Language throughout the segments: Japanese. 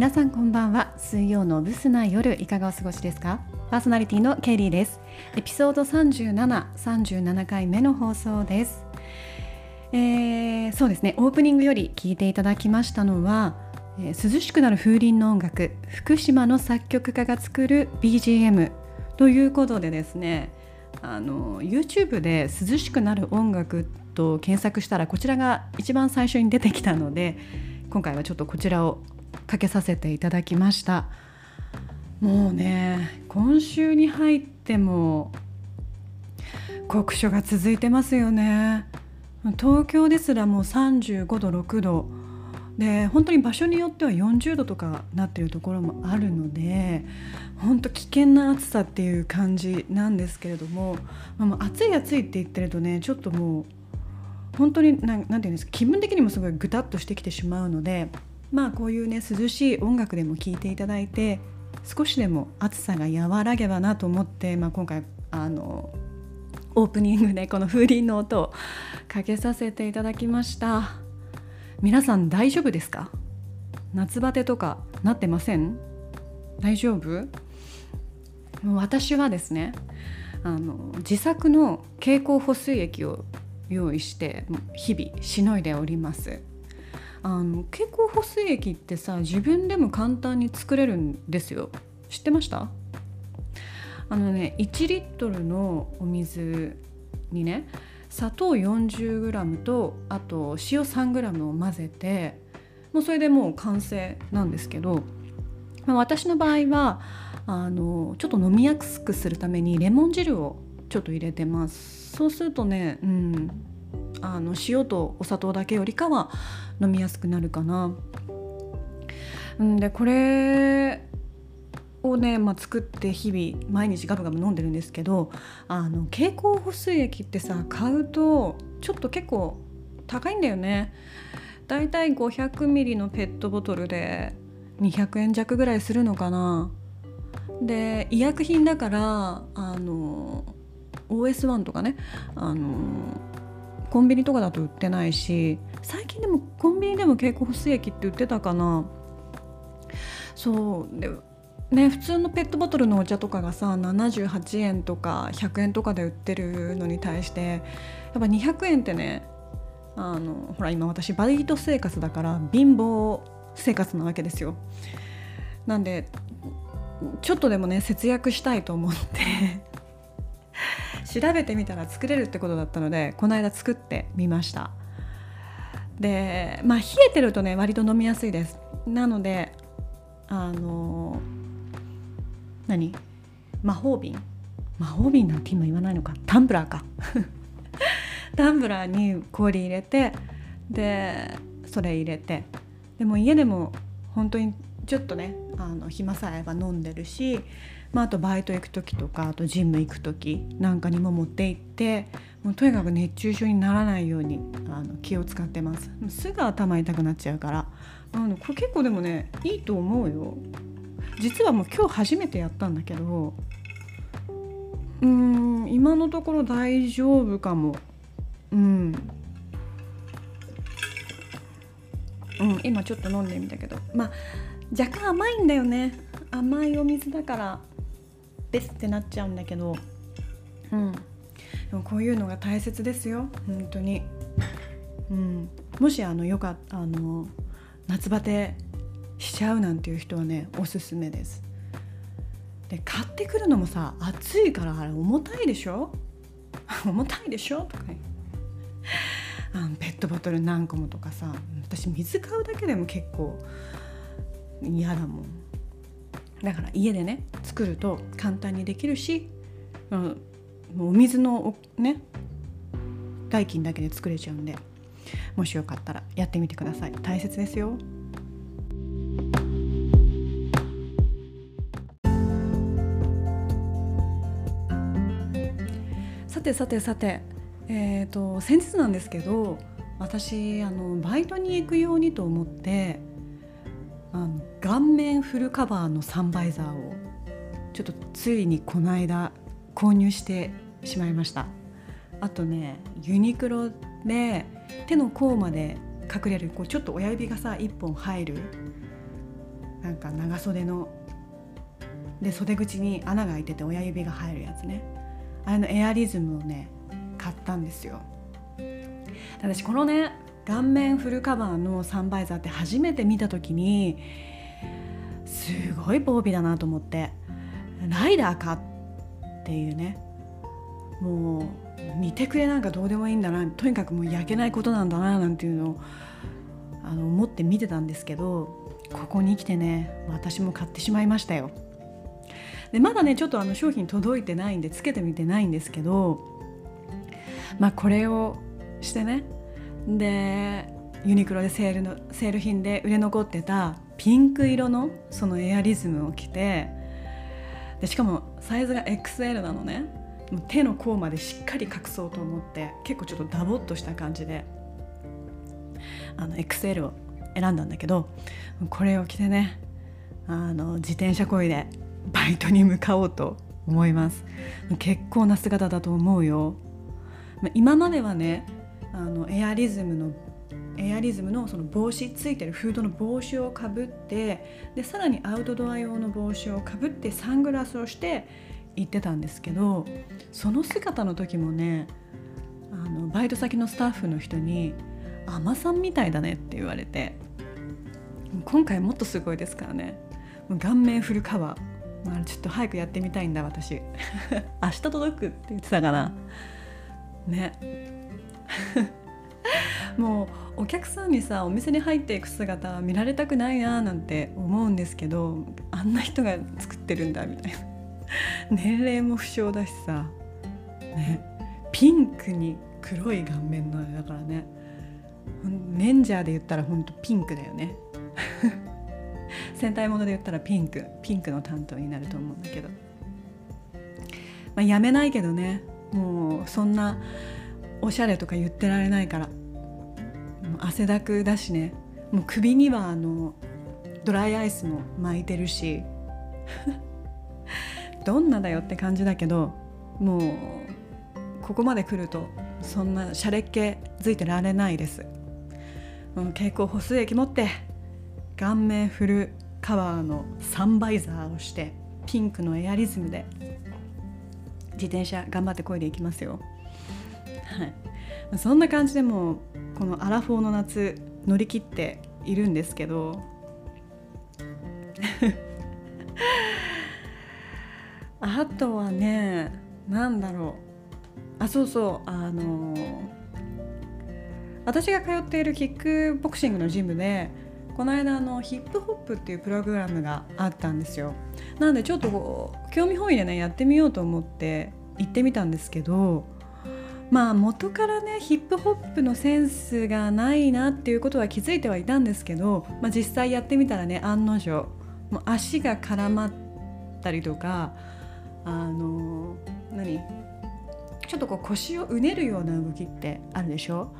皆さんこんばんは。水曜のブスな夜いかがお過ごしですか？パーソナリティのケリーです。エピソード37、37回目の放送です。えー、そうですね。オープニングより聞いていただきましたのは、えー、涼しくなる風鈴の音楽福島の作曲家が作る BGM ということでですねあの YouTube で涼しくなる音楽と検索したらこちらが一番最初に出てきたので今回はちょっとこちらをかけさせていただきました。もうね今週に入っても酷暑が続いてますよね。東京ですらもう35度6度で本当に場所によっては40度とかなってるところもあるので本当危険な暑さっていう感じなんですけれども、まあ、暑い暑いって言ってるとねちょっともう本当に何て言うんですか気分的にもすごいぐたっとしてきてしまうのでまあこういうね涼しい音楽でも聴いていただいて少しでも暑さが和らげばなと思って、まあ、今回あのオープニングでこの風鈴の音をかけさせていただきました。皆さん大丈夫ですか？夏バテとかなってません？大丈夫？私はですねあの自作の経口補水液を用意して日々しのいでおります。あの経口補水液ってさ自分でも簡単に作れるんですよ。知ってました？あのね1リットルのお水にね砂糖 40g とあと塩 3g を混ぜてもうそれでもう完成なんですけど、まあ、私の場合はあのちょっと飲みやすくするためにレモン汁をちょっと入れてます。そうするとね、うん、あの塩とお砂糖だけよりかは飲みやすくなるかな。んでこれをね、まあ、作って日々毎日ガブガブ飲んでるんですけどあの経口補水液ってさ買うとちょっと結構高いんだよね。だいたい500ミリのペットボトルで200円弱ぐらいするのかな。で医薬品だからあの OS1 とかねあのコンビニとかだと売ってないし最近でもコンビニでも経口補水液って売ってたかな。そうでね普通のペットボトルのお茶とかがさ78円とか100円とかで売ってるのに対してやっぱ200円ってねあのほら今私バイト生活だから貧乏生活なわけですよ。なんでちょっとでもね節約したいと思って。調べてみたら作れるってことだったのでこの間作ってみました。でまあ冷えてるとね割と飲みやすいです。なのであの何？魔法瓶？魔法瓶なんて今言わないのか？タンブラーか。タンブラーに氷入れてでそれ入れて。でも家でも本当にちょっとねあの暇さえあれば飲んでるしまあ、あとバイト行く時とかあとジム行く時なんかにも持って行ってもうとにかく熱中症にならないようにあの気を使ってます。すぐ頭痛くなっちゃうから。あのこれ結構でもねいいと思うよ。実はもう今日初めてやったんだけどうん今のところ大丈夫かも。うん。うん、今ちょっと飲んでみたけど。まあ若干甘いんだよね。甘いお水だから。ですってなっちゃうんだけどうん。でもこういうのが大切ですよ本当に。うん。もしあのよかったあの夏バテしちゃうなんていう人はねおすすめです。で買ってくるのもさ暑いからあれ重たいでしょ？重たいでしょ？とかあのペットボトル何個もとかさ私水買うだけでも結構嫌だもんだから家でね作ると簡単にできるし、うん、もうお水のね代金だけで作れちゃうんでもしよかったらやってみてください。大切ですよ。さてさてさて。えーと、先日なんですけど私あのバイトに行くようにと思って顔面フルカバーのサンバイザーをちょっとついにこの間購入してしまいました。あとねユニクロで手の甲まで隠れるこうちょっと親指がさ1本入るなんか長袖ので袖口に穴が開いてて親指が入るやつね。あれのエアリズムをね買ったんですよ。私このね顔面フルカバーのサンバイザーって初めて見た時にすごい防備だなと思って。ライダーかっていうね。もう見てくれなんかどうでもいいんだな。とにかくもう焼けないことなんだななんていうのをあの思って見てたんですけどここに来てね私も買ってしまいましたよ。でまだねちょっとあの商品届いてないんでつけてみてないんですけどまあこれをしてねでユニクロでセールのセール品で売れ残ってたピンク色のそのエアリズムを着てでしかもサイズが XL なのね。もう手の甲までしっかり隠そうと思って結構ちょっとダボっとした感じであの XL を選んだんだけどこれを着てねあの自転車こいでバイトに向かおうと思います。結構な姿だと思うよ。今まではねあのエアリズムのエアリズムのその帽子ついてるフードの帽子をかぶってでさらにアウトドア用の帽子をかぶってサングラスをして行ってたんですけどその姿の時もねあのバイト先のスタッフの人に「海女さんみたいだね」って言われて今回もっとすごいですからね顔面フルカバー、まあ、ちょっと早くやってみたいんだ私 明日届くって言ってたかな。ね。もうお客さんにさお店に入っていく姿見られたくないななんて思うんですけどあんな人が作ってるんだみたいな。年齢も不詳だしさ。ね。ピンクに黒い顔面のだからね。レンジャーで言ったらほんとピンクだよね。戦隊もので言ったらピンク。ピンクの担当になると思うんだけど、まあ、やめないけどね。もうそんなおしゃれとか言ってられないから。汗だくだしね。もう首にはあのドライアイスも巻いてるし。どんなだよって感じだけどもうここまで来るとそんなシャレっ気づいてられないです。蛍光補水液持って顔面フルカバーのサンバイザーをしてピンクのエアリズムで自転車頑張ってこいでいきますよ。はい。そんな感じでもこのアラフォーの夏乗り切っているんですけど。あとはね何だろう。あそうそう。あの私が通っているキックボクシングのジムでこの間のヒップホップっていうプログラムがあったんですよ。なのでちょっと興味本位でねやってみようと思って行ってみたんですけどまあ元からねヒップホップのセンスがないなっていうことは気づいてはいたんですけど、まあ、実際やってみたらね案の定もう足が絡まったりとかあの何ちょっとこう腰をうねるような動きってあるでしょ？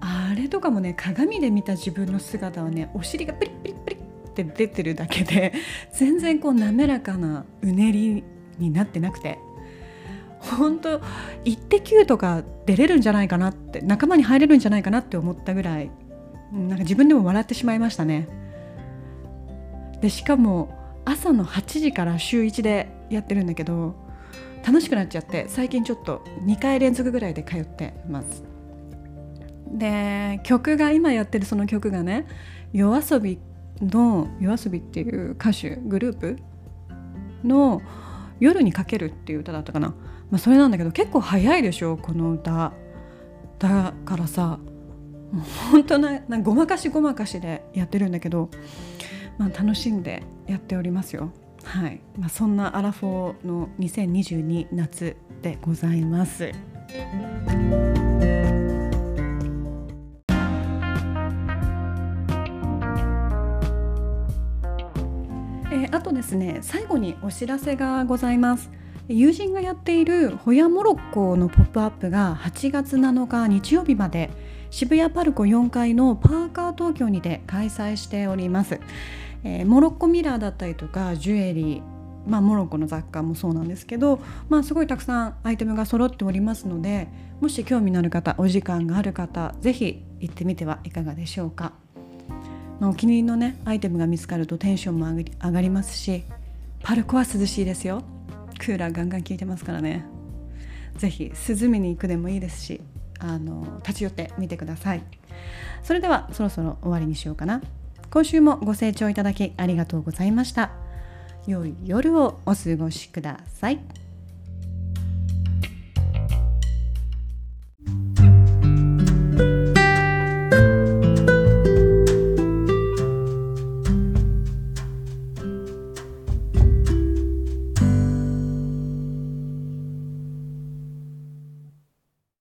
あれとかもね鏡で見た自分の姿はねお尻がプリプリプリって出てるだけで全然こう滑らかなうねりになってなくて。本当イッテ Q とか出れるんじゃないかなって仲間に入れるんじゃないかなって思ったぐらいなんか自分でも笑ってしまいましたね。でしかも朝の8時から週1でやってるんだけど楽しくなっちゃって最近ちょっと2回連続ぐらいで通ってます。で曲が今やってるその曲がね yoasobi の yoasobi っていう歌手グループの「夜にかける」っていう歌だったかな。まあ、それなんだけど結構早いでしょこの歌だからさもう本当ななごまかしごまかしでやってるんだけど、まあ、楽しんでやっておりますよはいまあ、そんなアラフォーの2022夏でございます。えー、あとですね最後にお知らせがございます。友人がやっているホヤモロッコのポップアップが8月7日日曜日まで渋谷パルコ4階のパーカー東京にて開催しております、えー、モロッコミラーだったりとかジュエリーまあ、モロッコの雑貨もそうなんですけど、まあ、すごいたくさんアイテムが揃っておりますのでもし興味のある方お時間がある方是非行ってみてはいかがでしょうか。まあ、お気に入りのねアイテムが見つかるとテンションも上がりますしパルコは涼しいですよ。クーラーガンガン効いてますからね。是非涼みに行くでもいいですしあの立ち寄ってみてください。それではそろそろ終わりにしようかな。今週もご清聴いただきありがとうございました。良い夜をお過ごしください。